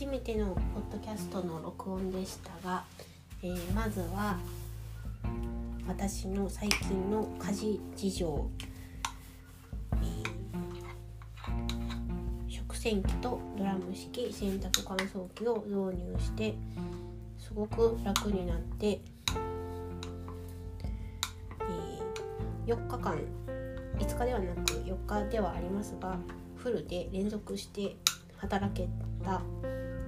初めてのポッドキャストの録音でしたが、えー、まずは私の最近の家事事情、えー、食洗機とドラム式洗濯乾燥機を導入してすごく楽になって、えー、4日間5日ではなく4日ではありますがフルで連続して働けた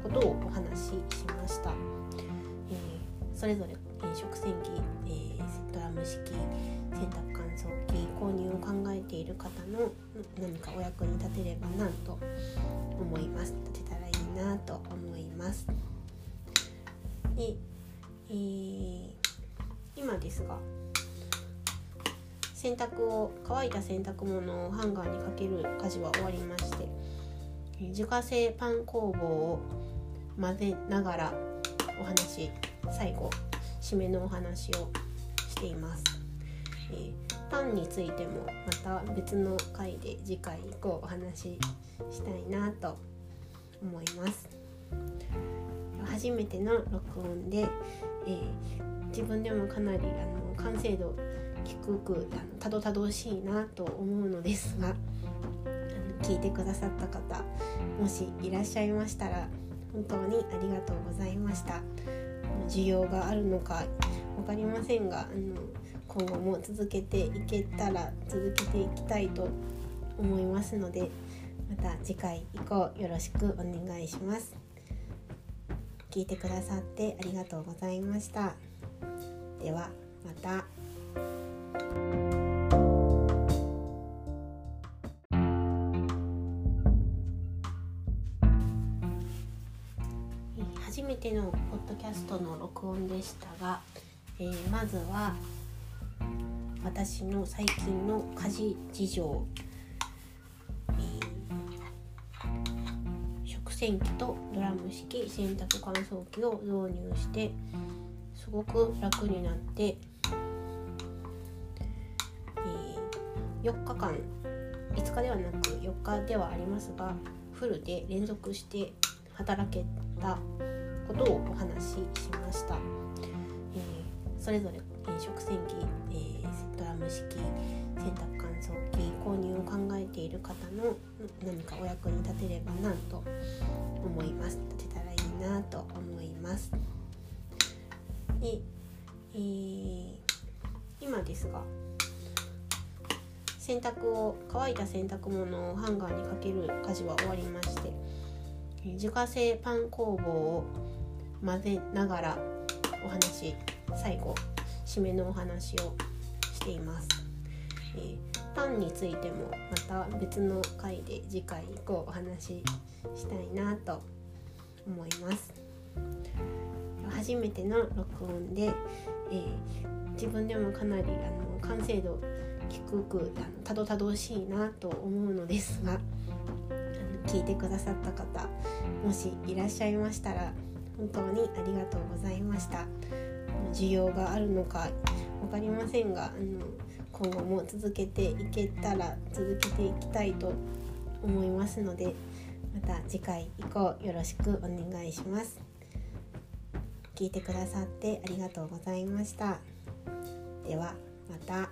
ことをお話ししました、えー、それぞれ、えー、食洗機、えー、ドラム式洗濯乾燥機購入を考えている方の何かお役に立てればなと思います。立てたらいいなと思います。で、えー、今ですが洗濯を乾いた洗濯物をハンガーにかける家事は終わりまして自家製パン工房を混ぜながらお話最後締めのお話をしています、えー、パンについてもまた別の回で次回以降お話ししたいなと思います。初めての録音で、えー、自分でもかなりあの完成度低くあのたどたどしいなと思うのですが聞いてくださった方もしいらっしゃいましたら本当にありがとうございました。需要があるのか分かりませんがあの今後も続けていけたら続けていきたいと思いますのでまた次回以降よろしくお願いします。聞いてくださってありがとうございました。ではまた。初めてのポッドキャストの録音でしたが、えー、まずは私の最近の家事事情、えー、食洗機とドラム式洗濯乾燥機を導入してすごく楽になって、えー、4日間5日ではなく4日ではありますがフルで連続して働けたことをお話ししました、えー、それぞれ、えー、食洗機、えー、ドラム式洗濯乾燥機購入を考えている方の何かお役に立てればなと思います。立てたらいいなと思います。で、えー、今ですが洗濯を乾いた洗濯物をハンガーにかける家事は終わりまして自家製パン工房を混ぜながらお話最後締めのお話をしています、えー、パンについてもまた別の回で次回以降お話ししたいなと思います。初めての録音で、えー、自分でもかなりあの完成度低くあのたどたどしいなと思うのですが聞いてくださった方もしいらっしゃいましたら本当にありがとうございました。需要があるのか分かりませんがあの今後も続けていけたら続けていきたいと思いますのでまた次回以降よろしくお願いします。聞いてくださってありがとうございました。ではまた。